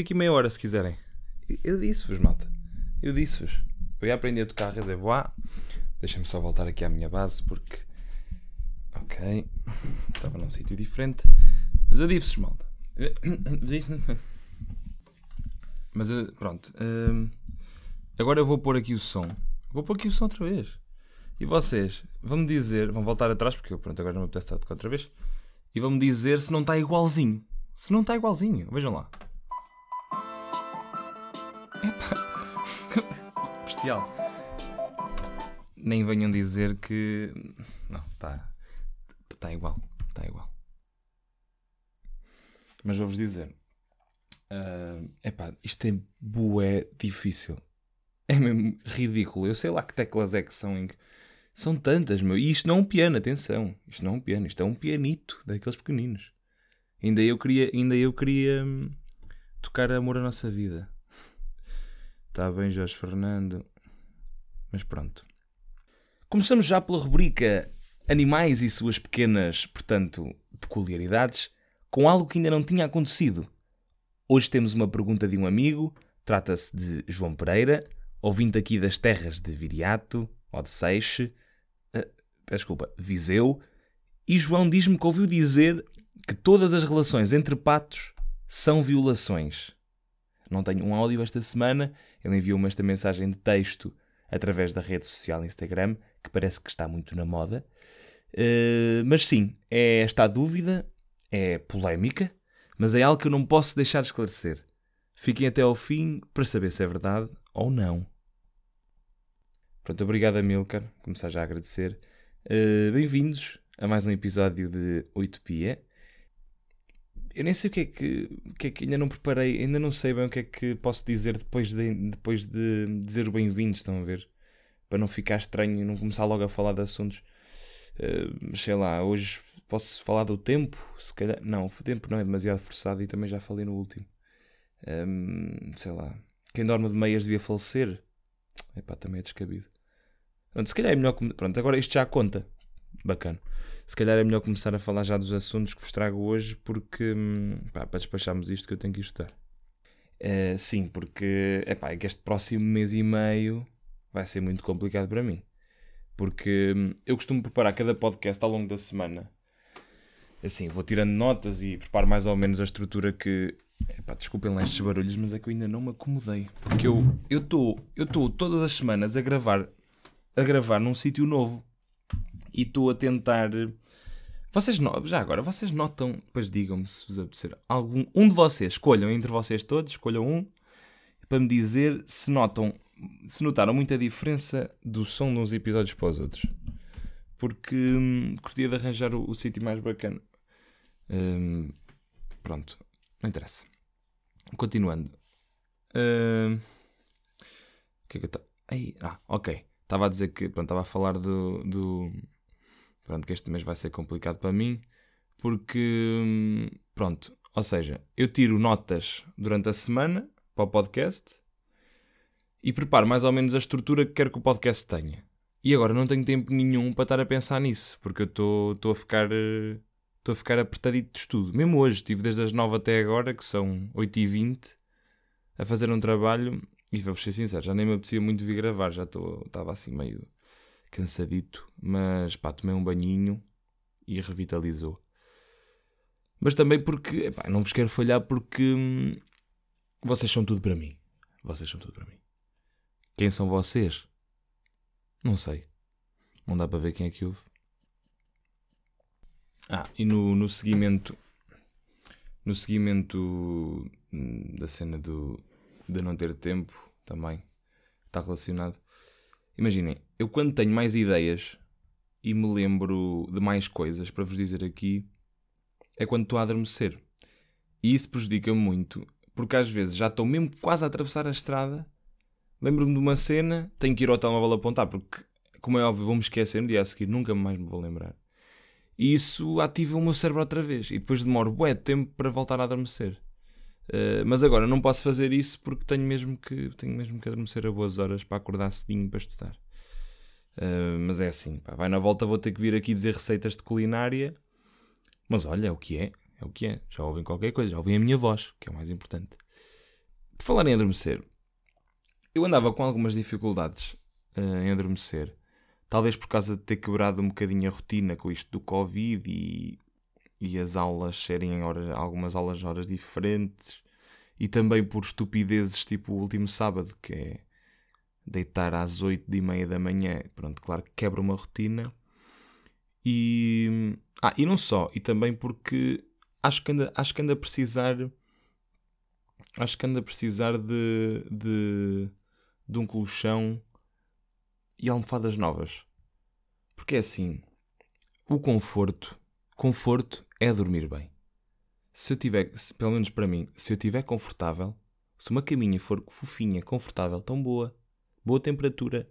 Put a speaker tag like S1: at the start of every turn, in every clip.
S1: Fica aqui meia hora se quiserem. Eu disse-vos, malta. Eu disse-vos. Eu ia aprender a tocar reservoir. Deixa-me só voltar aqui à minha base porque. Ok. Estava num sítio diferente. Mas eu disse-vos, malta. Mas eh, pronto. hum, agora eu vou pôr aqui o som. Vou pôr aqui o som outra vez. E vocês vão-me dizer. Vão voltar atrás porque eu, pronto, agora não me apetece estar a tocar outra vez. E vão-me dizer se não está igualzinho. Se não está igualzinho. Vejam lá. Epá. Bestial. Nem venham dizer que. Não, está. Está igual. Está igual. Mas vou-vos dizer. ah, epá, isto é bué difícil. É mesmo ridículo. Eu sei lá que teclas é que são. em São tantas, meu. E isto não é um piano, atenção. Isto não é um piano. Isto é um pianito daqueles pequeninos. Ainda eu queria, ainda eu queria hum, tocar Amor à Nossa Vida. Está bem, Jorge Fernando. Mas pronto. Começamos já pela rubrica Animais e suas pequenas, portanto, peculiaridades, com algo que ainda não tinha acontecido. Hoje temos uma pergunta de um amigo, trata-se de João Pereira, ouvinte aqui das terras de Viriato, ou de Seixe, peço desculpa, Viseu, e João diz-me que ouviu dizer que todas as relações entre patos são violações. Não tenho um áudio esta semana, ele enviou-me esta mensagem de texto através da rede social Instagram, que parece que está muito na moda. Eh, mas sim, é esta a dúvida, é polémica, mas é algo que eu não posso deixar de esclarecer. Fiquem até ao fim para saber se é verdade ou não. Pronto, obrigado Amilcar, começar já a agradecer. Eh, Bem-vindos a mais um episódio de Utopia. Eu nem sei o que é que, que é que ainda não preparei, ainda não sei bem o que é que posso dizer depois de, depois de dizer o bem-vindos, estão a ver? Para não ficar estranho e não começar logo a falar de assuntos. Eh, sei lá, hoje posso falar do tempo? Se calhar. Não, o tempo não é demasiado forçado e também já falei no último. Ehm, sei lá. Quem dorme de meias devia falecer. Epá, também é descabido. Pronto, se calhar é melhor. Pronto, agora isto já conta. Bacana. Se calhar é melhor começar a falar já dos assuntos que vos trago hoje, porque. hum, pá, para despacharmos isto que eu tenho que estudar. Eh, sim, porque. Epá, é que este próximo mês e meio vai ser muito complicado para mim. Porque hum, eu costumo preparar cada podcast ao longo da semana. Assim, vou tirando notas e preparo mais ou menos a estrutura que. Epá, desculpem lá estes barulhos, mas é que eu ainda não me acomodei. Porque eu estou eu estou todas as semanas a gravar a gravar num sítio novo e estou a tentar. Vocês no... já agora, vocês notam, depois digam-me se vos apetecer algum. Um de vocês, escolham entre vocês todos, escolham um para me dizer se notam, se notaram muita diferença do som de uns episódios para os outros. Porque hum, curtia de arranjar o, o sítio mais bacana. Hum, pronto, não interessa. Continuando. Hum, o que é que eu estava. Ah, ok. Estava a dizer que. Pronto, estava a falar do, do. Pronto, que este mês vai ser complicado para mim. Porque. hum, Pronto. Ou seja, eu tiro notas durante a semana para o podcast e preparo mais ou menos a estrutura que quero que o podcast tenha. E agora não tenho tempo nenhum para estar a pensar nisso, porque eu estou a ficar. Estou a ficar apertadito de estudo. Mesmo hoje, estive desde as 9 até agora, que são 8h20, a fazer um trabalho. E vou-vos ser sincero, já nem me apetecia muito vir gravar, já estou- estava assim meio cansadito. Mas pá, tomei um banhinho e revitalizou. Mas também porque, epá, não vos quero falhar porque hum, vocês são tudo para mim. Vocês são tudo para mim. Quem são vocês? Não sei. Não dá para ver quem é que houve. Ah, e no, no seguimento. No seguimento hum, da cena do, de não ter tempo também. Está relacionado. Imaginem, eu quando tenho mais ideias e me lembro de mais coisas para vos dizer aqui, é quando estou a adormecer. E isso prejudica-me muito, porque às vezes já estou mesmo quase a atravessar a estrada, lembro-me de uma cena, tenho que ir ao telemóvel apontar, porque, como é óbvio, vou-me esquecer no dia a seguir, nunca mais me vou lembrar. E isso ativa o meu cérebro outra vez, e depois demoro bué tempo para voltar a adormecer. Uh, mas agora não posso fazer isso porque tenho mesmo que tenho mesmo que adormecer a boas horas para acordar cedinho para estudar. Uh, mas é assim, pá, vai na volta vou ter que vir aqui dizer receitas de culinária. Mas olha, é o que é, é o que é. Já ouvem qualquer coisa, já ouvem a minha voz, que é o mais importante. Por falar em adormecer, eu andava com algumas dificuldades uh, em adormecer. Talvez por causa de ter quebrado um bocadinho a rotina com isto do Covid e, e as aulas serem horas, algumas aulas horas diferentes. E também por estupidezes tipo o último sábado, que é deitar às 8 e meia da manhã. Pronto, claro que quebra uma rotina. E, ah, e não só, e também porque acho que anda, acho que anda a precisar acho que anda a precisar de, de, de um colchão e almofadas novas. Porque é assim, o conforto, conforto é dormir bem. Se eu tiver, se, pelo menos para mim, se eu tiver confortável, se uma caminha for fofinha, confortável, tão boa, boa temperatura,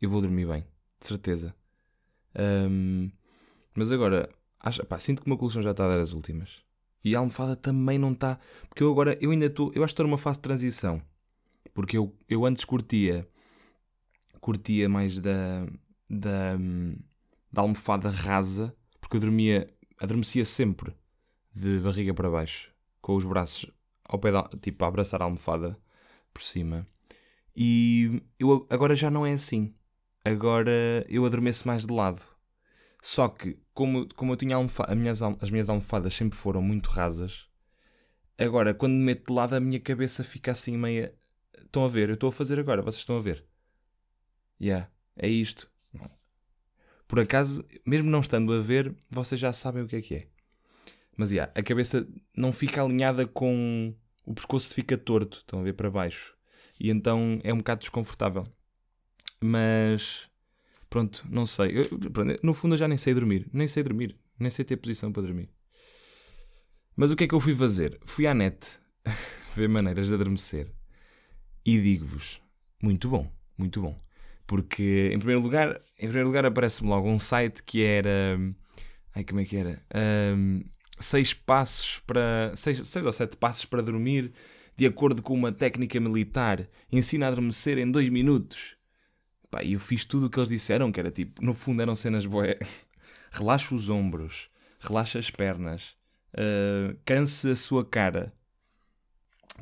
S1: eu vou dormir bem, de certeza. Um, mas agora, acho, pá, sinto que o meu colchão já está a dar as últimas. E a almofada também não está. Porque eu agora, eu ainda estou, eu acho que estou numa fase de transição. Porque eu, eu antes curtia, curtia mais da, da, da almofada rasa, porque eu dormia, adormecia sempre de barriga para baixo, com os braços ao pé da, tipo, a abraçar a almofada por cima. E eu agora já não é assim. Agora eu adormeço mais de lado. Só que, como, como eu tinha almofada, minhas, as minhas almofadas sempre foram muito rasas, agora quando me meto de lado a minha cabeça fica assim meia. Estão a ver? Eu estou a fazer agora, vocês estão a ver? Yeah, é isto. Por acaso, mesmo não estando a ver, vocês já sabem o que é que é. Mas yeah, a cabeça não fica alinhada com. O pescoço fica torto, estão a ver para baixo. E então é um bocado desconfortável. Mas Pronto, não sei. Eu, pronto, no fundo eu já nem sei dormir. Nem sei dormir. Nem sei ter posição para dormir. Mas o que é que eu fui fazer? Fui à net ver maneiras de adormecer. E digo-vos, muito bom, muito bom. Porque, em primeiro lugar, em primeiro lugar aparece-me logo um site que era... Ai, como é que era? Um, seis passos para... Seis, seis ou sete passos para dormir de acordo com uma técnica militar. Ensina a adormecer em dois minutos. E eu fiz tudo o que eles disseram, que era tipo, no fundo eram cenas boé. relaxa os ombros, relaxa as pernas, uh, canse a sua cara.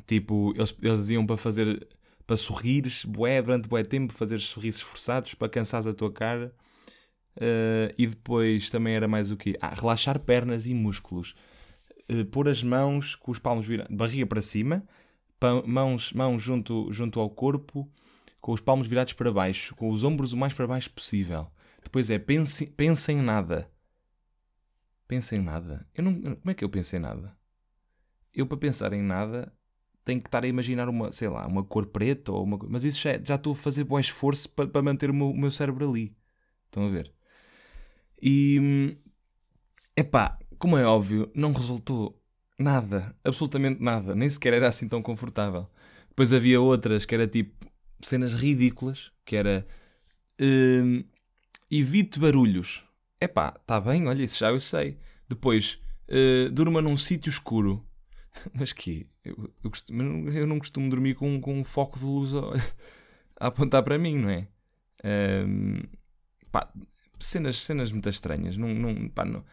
S1: Tipo, eles, eles diziam para fazer, para sorrires, durante boé tempo, fazer sorrisos forçados para cansares a tua cara. Uh, e depois também era mais o quê? Ah, relaxar pernas e músculos. Uh, pôr as mãos com os palmos virados, barriga para cima, mãos, mãos junto, junto ao corpo, com os palmos virados para baixo, com os ombros o mais para baixo possível. Depois é pense, pense em nada. Pense em nada. Eu não, como é que eu penso em nada? Eu para pensar em nada tenho que estar a imaginar uma, sei lá, uma cor preta ou uma Mas isso já, já estou a fazer bom esforço para, para manter o meu, o meu cérebro ali. Estão a ver? E. Epá, como é óbvio, não resultou nada. Absolutamente nada. Nem sequer era assim tão confortável. Depois havia outras que era tipo cenas ridículas, que era uh, evite barulhos. Epá, está bem, olha, isso já eu sei. Depois, uh, durma num sítio escuro. Mas que eu, eu, eu, não costumo dormir com, com um foco de luz a, a apontar para mim, não é? Uh, pá, cenas, cenas muito estranhas. Não, não, pá, não.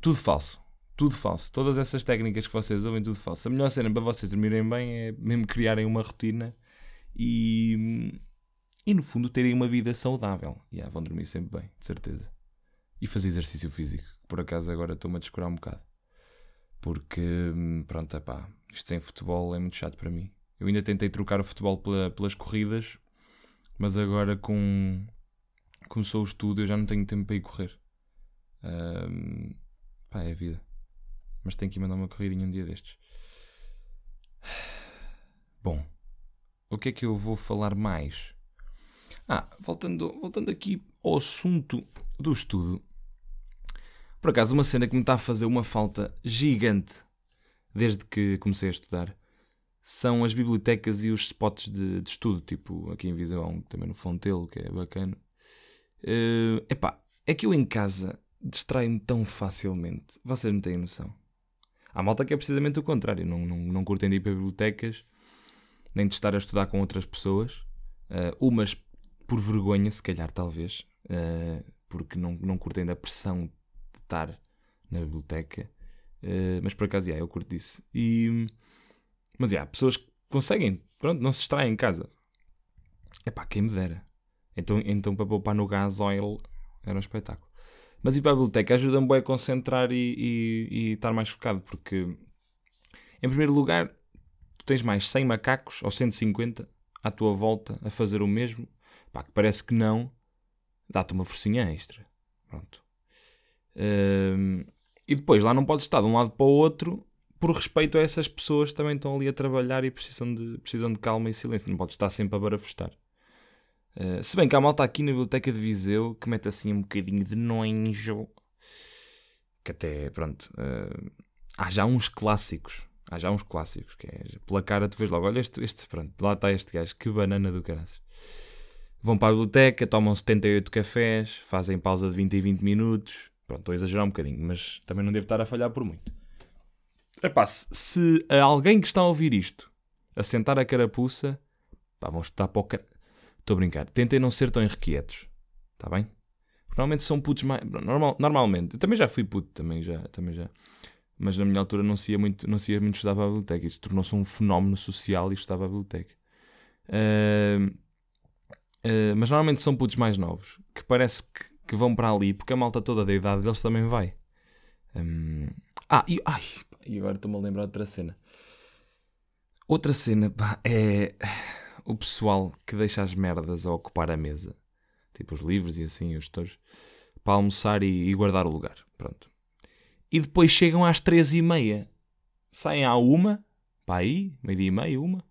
S1: Tudo falso. Tudo falso. Todas essas técnicas que vocês ouvem, tudo falso. A melhor cena para vocês dormirem bem é mesmo criarem uma rotina e, e no fundo terem uma vida saudável. E yeah, vão dormir sempre bem, de certeza. E fazer exercício físico. Por acaso agora estou-me a descurar um bocado. Porque, pronto, é pá, isto sem futebol é muito chato para mim. Eu ainda tentei trocar o futebol pela, pelas corridas, mas agora com começou o estudo eu já não tenho tempo para ir correr. Um, pá, é a vida. Mas tenho que ir mandar uma corridinha um dia destes. Bom, o que é que eu vou falar mais? Ah, voltando, voltando aqui ao assunto do estudo. Por acaso, uma cena que me está a fazer uma falta gigante desde que comecei a estudar, são as bibliotecas e os spots de, de estudo, tipo aqui em Viseu também no Fontelo, que é bacana. Uh, epá, é que eu em casa distraio-me tão facilmente. Vocês não têm noção. Há malta que é precisamente o contrário. Não, não, não curtem de ir para bibliotecas, nem de estar a estudar com outras pessoas. Uh, umas por vergonha, se calhar, talvez. Uh, porque não, não curtem da pressão estar na biblioteca. Uh, mas por acaso, yeah, eu curto disso. E, mas, yeah, pessoas que conseguem, pronto, não se distraem em casa. É pá, quem me dera. Então, então para poupar no gás oil era um espetáculo. Mas ir para a biblioteca ajuda-me a concentrar e, e, e, estar mais focado, porque, em primeiro lugar, tu tens mais 100 macacos ou 150 à tua volta a fazer o mesmo. Pá, que parece que não, dá-te uma forcinha extra. Pronto. E depois lá não podes estar de um lado para o outro por respeito a essas pessoas que também estão ali a trabalhar e precisam de, precisam de calma e silêncio. Não podes estar sempre a barafustar. Uh, se bem que há malta aqui na Biblioteca de Viseu que mete assim um bocadinho de nojo. Que até, pronto. Uh, há já uns clássicos. Há já uns clássicos. Que é, pela cara tu vês logo, olha este, este pronto, lá está este gajo, que banana do caraças. Vão para a biblioteca, tomam 78 cafés, fazem pausa de 20 e 20 minutos. Pronto, estou a exagerar um bocadinho, mas também não devo estar a falhar por muito. Epá, se, se alguém que está a ouvir isto a sentar a carapuça, pá, vão estudar para o car... Estou a brincar. Tentem não ser tão irrequietos. Está bem? Normalmente são putos mais. Normal, normalmente. Eu também já fui puto, também já. Também já. Mas na minha altura não se ia muito, não se ia muito estudar para a biblioteca. Isto tornou-se um fenómeno social e estudar para a biblioteca. Uh, uh, mas normalmente são putos mais novos que parece que, que, vão para ali porque a malta toda da idade deles também vai. Um, ah, e, ai, e agora estou-me a lembrar de outra cena. Outra cena pá, é o pessoal que deixa as merdas a ocupar a mesa, tipo os livros e assim, os touros, para almoçar e, e, guardar o lugar. Pronto. E depois chegam às três e meia, saem à uma, para aí, meio-dia e meia, uma,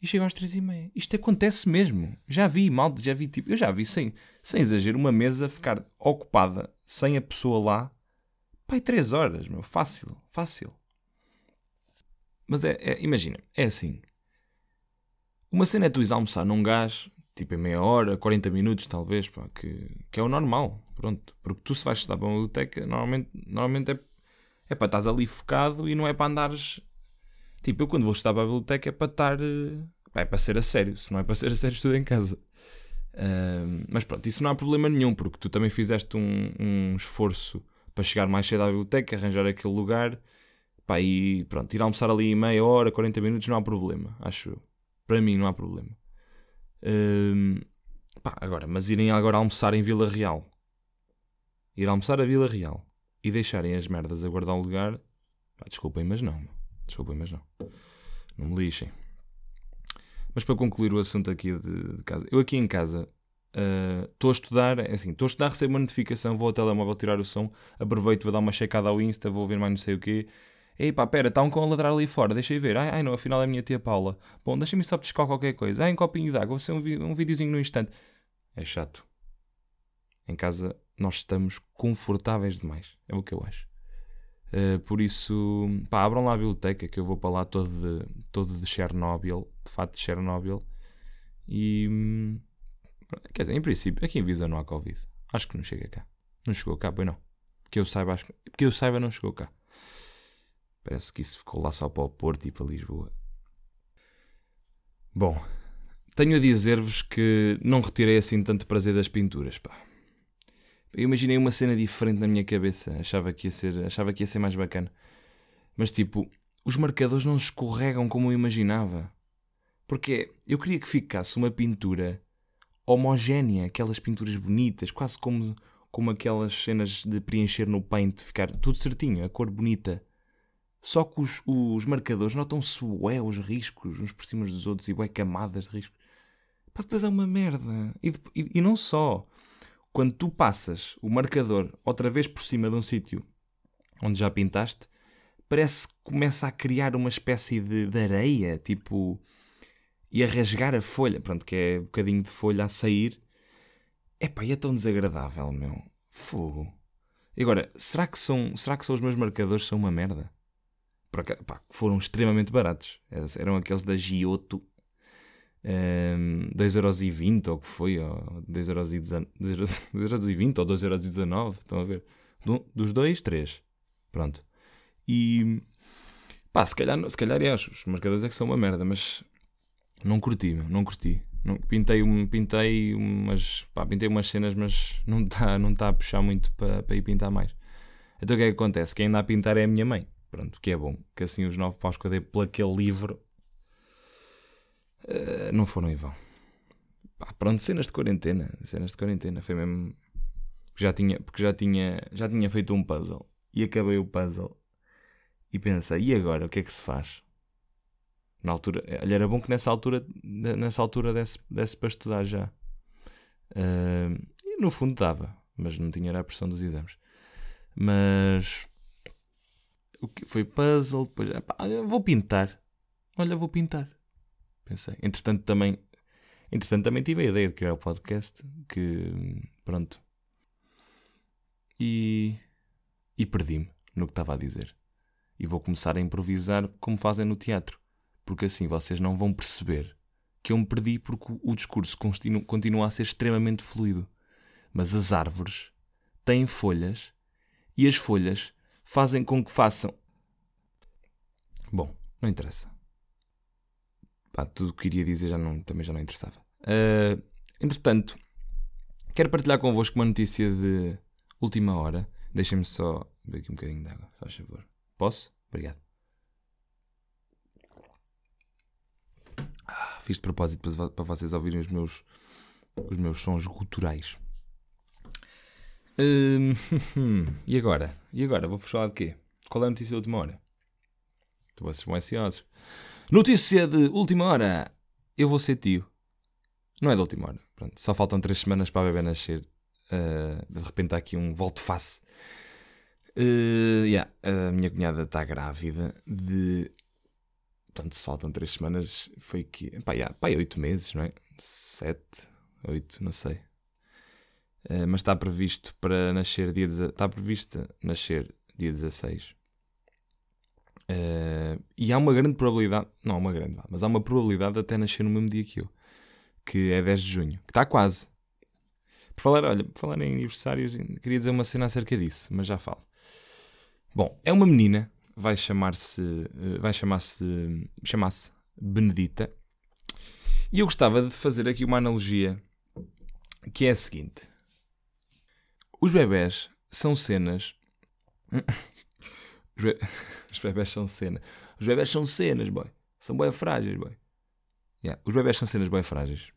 S1: e chegam às três e meia. Isto acontece mesmo. Já vi, mal, já vi, tipo, eu já vi, sem, sem exagero, uma mesa ficar ocupada, sem a pessoa lá, pai, três horas, meu, fácil, fácil. Mas é, é imagina, é assim, uma cena é tu ires almoçar num gás, tipo em meia hora, 40 minutos talvez, pá, que, que é o normal, pronto. Porque tu se vais estudar para uma biblioteca, normalmente, normalmente é, é para estás ali focado e não é para andares... Tipo, eu quando vou estudar para a biblioteca é para estar... Pá, é para ser a sério, se não é para ser a sério estudo em casa. Uh, mas pronto, isso não há problema nenhum, porque tu também fizeste um, um esforço para chegar mais cedo à biblioteca, arranjar aquele lugar, pá, e pronto, ir almoçar ali meia hora, 40 minutos, não há problema, acho eu. Para mim não há problema. Um, pá, agora, mas irem agora almoçar em Vila Real. Ir almoçar a Vila Real e deixarem as merdas a guardar o lugar. Pá, desculpem, mas não. Desculpem, mas não. Não me lixem. Mas para concluir o assunto aqui de, de casa. Eu aqui em casa estou uh, a estudar, é assim, estou a estudar, recebo uma notificação, vou ao telemóvel tirar o som, aproveito, vou dar uma checada ao Insta, vou ver mais não sei o quê, Ei pá, pera, está um cão a ladrar ali fora, deixa eu ver. Ai, ai não, afinal é a minha tia Paula. Bom, deixa-me só pescar qualquer coisa. Ai, um copinho de água, vou ser um, um videozinho no instante. É chato. Em casa nós estamos confortáveis demais. É o que eu acho. Uh, por isso, pá, abram lá a biblioteca que eu vou para lá todo de, todo de Chernobyl, de fato de Chernobyl. E. Hum, quer dizer, em princípio, aqui em Visa não há Covid. Acho que não chega cá. Não chegou cá, pois não. Que eu saiba, acho que, que eu saiba, não chegou cá. Parece que isso ficou lá só para o Porto e para Lisboa. Bom, tenho a dizer-vos que não retirei assim tanto prazer das pinturas, pá. Eu imaginei uma cena diferente na minha cabeça, achava que ia ser, achava que ia ser mais bacana. Mas tipo, os marcadores não escorregam como eu imaginava. Porque eu queria que ficasse uma pintura homogénea, aquelas pinturas bonitas, quase como, como aquelas cenas de preencher no paint, ficar tudo certinho, a cor bonita. Só que os, os marcadores notam-se ué, os riscos, uns por cima dos outros, e ué, camadas de riscos. Pá, depois é uma merda. E, e, e não só. Quando tu passas o marcador outra vez por cima de um sítio onde já pintaste, parece que começa a criar uma espécie de, de areia, tipo. e a rasgar a folha. Pronto, que é um bocadinho de folha a sair. Epá, e é tão desagradável, meu. Fogo. E agora, será que, são, será que são os meus marcadores são uma merda? pá, foram extremamente baratos. Eram aqueles da Giotto, um, 2,20€ ou que foi, ou 2,20€ ou 2,19€, estão a ver? Dos dois, três. Pronto. E pá, se calhar, se calhar é, os marcadores é que são uma merda, mas não curti, não curti. Não, pintei, pintei umas pá, pintei umas cenas, mas não está não tá a puxar muito para, para ir pintar mais. Então o que é que acontece? Quem anda a pintar é a minha mãe. Pronto, que é bom. Que assim os nove paus que eu dei por aquele livro uh, não foram em vão. Pá, pronto, cenas de quarentena. Cenas de quarentena. Foi mesmo. Já tinha, porque já tinha, já tinha feito um puzzle. E acabei o puzzle. E pensei, e agora? O que é que se faz? Na altura, olha, era bom que nessa altura, nessa altura desse, desse para estudar já. Uh, no fundo dava, mas não tinha a pressão dos exames. Mas o que foi puzzle, depois epá, vou pintar. Olha, vou pintar. Pensei. Entretanto também, entretanto também tive a ideia de criar o podcast, que pronto. E e perdi-me no que estava a dizer. E vou começar a improvisar como fazem no teatro porque assim vocês não vão perceber que eu me perdi porque o discurso continua, continua a ser extremamente fluido. Mas as árvores têm folhas e as folhas fazem com que façam. Bom, não interessa. Pá, tudo o que queria dizer já não, também já não interessava. Uh, entretanto, quero partilhar convosco uma notícia de última hora. Deixem-me só beber aqui um bocadinho de água, faz favor. Posso? Obrigado. Fiz de propósito para, vocês ouvirem os meus, os meus sons guturais. Hum, e agora? E agora? Vou falar de quê? Qual é a notícia da última hora? Estou vocês vão ansiosos. Notícia de última hora! Eu vou ser tio. Não é da última hora. Pronto, só faltam três semanas para a bebê nascer. Uh, de repente há aqui um volte-face. Uh, yeah, a minha cunhada está grávida de portanto, se faltam três semanas, foi que. Pá, yeah, pá, oito meses, não é? Sete, oito, não sei. Uh, mas está previsto para nascer dia. Está previsto nascer dia 16. Uh, e há uma grande probabilidade. Não, uma grande, mas há uma probabilidade de até nascer no mesmo dia que eu. Que é 10 de junho. Que está quase. Por falar, olha, por falar em aniversários, queria dizer uma cena acerca disso, mas já falo. Bom, é uma menina vai chamar-se eh, vai chamar-se chamar-se Benedita. E eu gostava de fazer aqui uma analogia que é a seguinte: os bebés são cenas. os bebés são cenas. Os bebés são cenas, boy. São bem frágeis, boy. Yeah. Os bebés são cenas bem frágeis.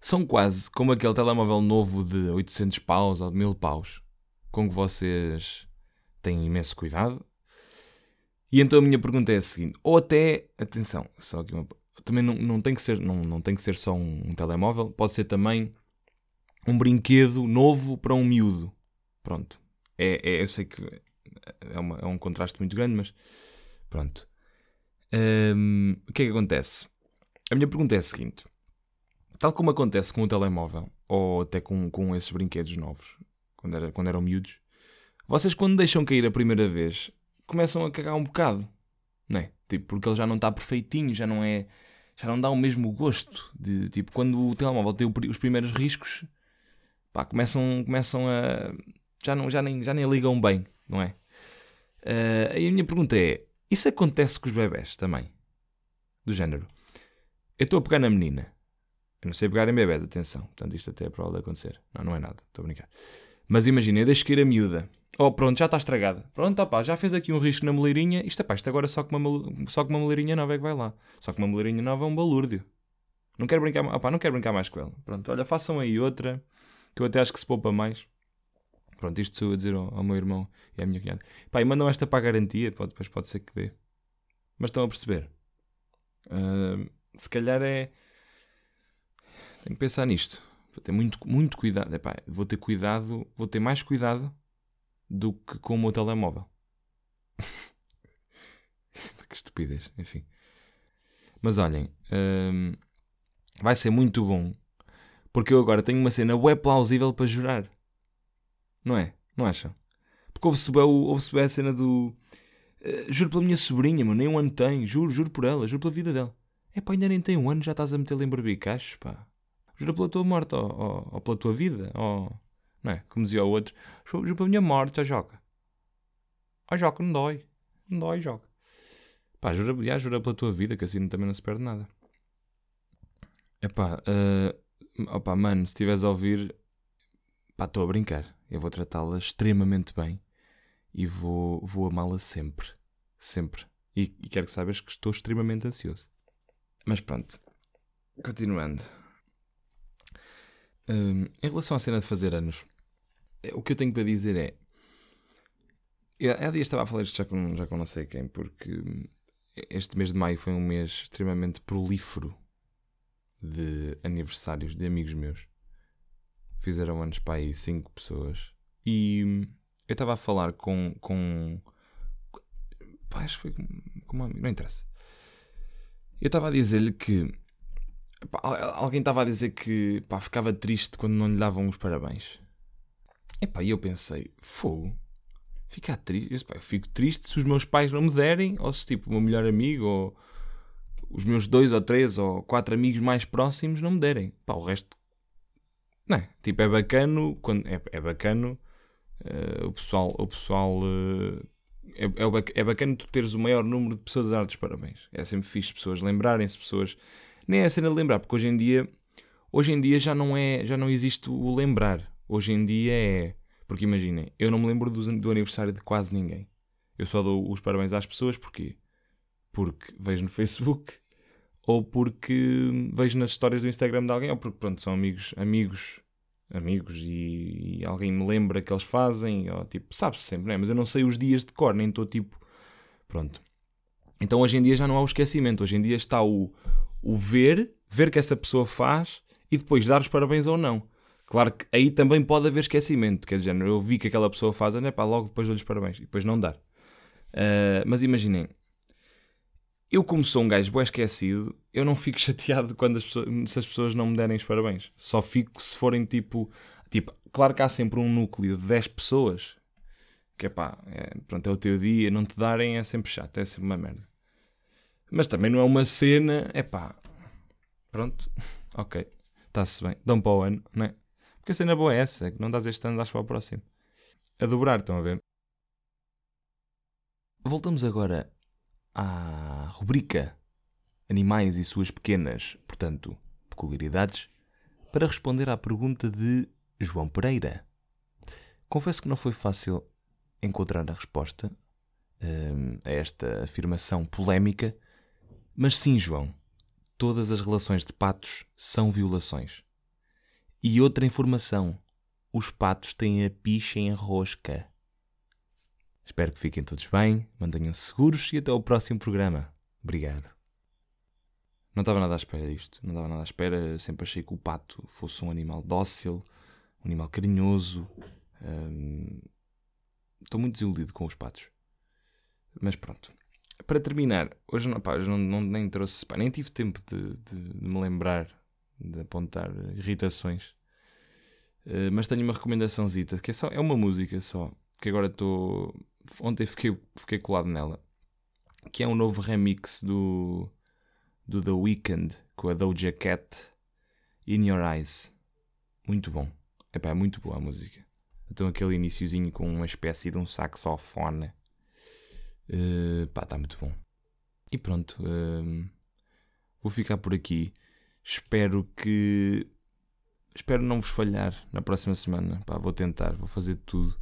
S1: São quase como aquele telemóvel novo de 800 paus ou de 1000 paus com que vocês têm imenso cuidado e então a minha pergunta é a seguinte: ou até, atenção, só aqui uma, também não, não, tem que ser, não, não tem que ser só um, um, telemóvel, pode ser também um brinquedo novo para um miúdo. Pronto. É, é eu sei que é, uma, é um contraste muito grande, mas pronto. Um, o que é que acontece? A minha pergunta é a seguinte: tal como acontece com o telemóvel, ou até com, com esses brinquedos novos, quando, era, quando eram miúdos, vocês quando deixam cair a primeira vez, começam a cagar um bocado, não é? Tipo, porque ele já não está perfeitinho, já não é. Já não dá o mesmo gosto. De, tipo, quando o telemóvel tem os primeiros riscos, pá, começam, começam a. Já, não, já, nem, já nem ligam bem, não é? Uh, aí a minha pergunta é: isso acontece com os bebés também? Do género. Eu estou a pegar na menina. Eu não sei pegar em bebés, atenção. Portanto, isto até é prova de acontecer. Não, não é nada. Estou a brincar. Mas imagina, eu deixo cair a miúda. Oh, pronto, já está estragada. Pronto, opá, já fez aqui um risco na moleirinha. Isto, pá, isto agora só com, uma, só com uma moleirinha nova é que vai lá. Só que uma moleirinha nova é um balúrdio. Não quero brincar, opá, não quero brincar mais com ela. Pronto, olha, façam aí outra, que eu até acho que se poupa mais. Pronto, isto sou a dizer ao, ao, meu irmão e à minha cunhada. Pá, e mandam esta para a garantia, pode, depois pode ser que dê. Mas estão a perceber. Uh, se calhar é... Tenho que pensar nisto. Vou ter muito, muito cuidado. Epá, vou ter cuidado, vou ter mais cuidado do que com o meu telemóvel. que estupidez, enfim. Mas olhem, vai ser muito bom porque eu agora tenho uma cena web plausível para jurar. Não é? Não acham? Porque houve-se bem, houve bem a cena do. Uh, juro pela minha sobrinha, mano, nem um ano tem. Juro, juro por ela, juro pela vida dela. É pá, ainda nem tem um ano, já estás a meter-lhe em barbicachos, pá. Juro pela tua morte, ou, ou, ou, pela tua vida, ou... Não é? Como dizia o outro. Juro pela minha morte, ó Joca. Ó Joca, não dói. Não dói, Joca. Pá, jura, já jura pela tua vida, que assim também não se perde nada. Epá, uh, opá, mano, se estiveres a ouvir, pá, estou a brincar. Eu vou tratá-la extremamente bem e vou, vou amá-la sempre. Sempre. E, e quero que saibas que estou extremamente ansioso. Mas pronto, continuando. Um, em relação à cena de fazer anos, eh, o que eu tenho para dizer é. Eu, há dias estava a falar isto já com, já com não sei quem, porque este mês de maio foi um mês extremamente prolífero de aniversários de amigos meus. Fizeram anos para aí cinco pessoas. E eu estava a falar com. com pá, acho que foi com, uma não interessa. Eu estava a dizer-lhe que. Pá, alguém estava a dizer que pá, ficava triste quando não lhe davam os parabéns. E eu pensei, fogo, ficar triste. Eu, pá, eu fico triste se os meus pais não me derem, ou se tipo o meu melhor amigo, ou os meus dois ou três ou quatro amigos mais próximos não me derem. Pá, o resto. Não é? Tipo, é bacano. Quando, é, é bacano. Uh, o pessoal. O pessoal uh, é, é, é tu teres o maior número de pessoas a dar os parabéns. É sempre fixe pessoas lembrarem-se, pessoas. Nem é a cena de lembrar, porque hoje em dia. Hoje em dia já não é. Já não existe o lembrar. Hoje em dia é. Porque imaginem, eu não me lembro do, do aniversário de quase ninguém. Eu só dou os parabéns às pessoas porque porque vejo no Facebook ou porque vejo nas histórias do Instagram de alguém ou porque pronto, são amigos, amigos, amigos e, e alguém me lembra que eles fazem, ou tipo, sabe-se sempre, né? mas eu não sei os dias de cor, nem estou tipo, pronto. Então hoje em dia já não há o esquecimento, hoje em dia está o, o ver, ver que essa pessoa faz e depois dar os parabéns ou não. Claro que aí também pode haver esquecimento, quer dizer, eu vi que aquela pessoa faz, né, pá, logo depois dou-lhe os parabéns e depois não dar. Uh, mas imaginem, eu, como sou um gajo bem esquecido, eu não fico chateado quando as pessoas, se as pessoas não me derem os parabéns. Só fico se forem tipo. Tipo, claro que há sempre um núcleo de 10 pessoas que é pá, é, pronto, é o teu dia, não te darem é sempre chato, é sempre uma merda. Mas também não é uma cena, é pá, pronto, ok, está-se bem, dão para o ano, não é? Porque a cena boa é essa, é que não dás este ano, dás para o próximo. A dobrar, estão a ver? Voltamos agora à rubrica Animais e suas pequenas, portanto, peculiaridades, para responder à pergunta de João Pereira. Confesso que não foi fácil encontrar a resposta um, a esta afirmação polémica, mas sim, João, todas as relações de patos são violações. E outra informação: os patos têm a picha em rosca. Espero que fiquem todos bem, mantenham-se seguros e até ao próximo programa. Obrigado. Não estava nada à espera disto. Não estava nada à espera. Sempre achei que o pato fosse um animal dócil, um animal carinhoso. Hum, estou muito desiludido com os patos. Mas pronto. Para terminar, hoje não, pá, hoje não, não nem trouxe, pá, nem tive tempo de, de, de, me lembrar de apontar irritações. Uh, mas tenho uma recomendaçãozita, que é, só, é uma música só, que agora estou ontem fiquei, fiquei colado nela, que é um novo remix do, do The Weeknd com a Doja Cat In Your Eyes. Muito bom. Epá, é muito boa a música. Então aquele iníciozinho com uma espécie de um saxofone. Uh, pá, está muito bom. E pronto. Uh, vou ficar por aqui. Espero que. Espero não vos falhar na próxima semana. Pá, vou tentar, vou fazer tudo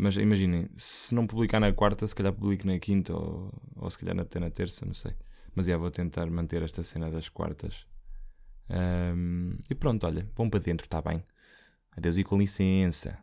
S1: mas imaginem, se não publicar na quarta, se calhar publico na quinta ou, ou se calhar até na terça, não sei. Mas já vou tentar manter esta cena das quartas. Um, e pronto, olha, vão para dentro, está bem. Adeus e com licença.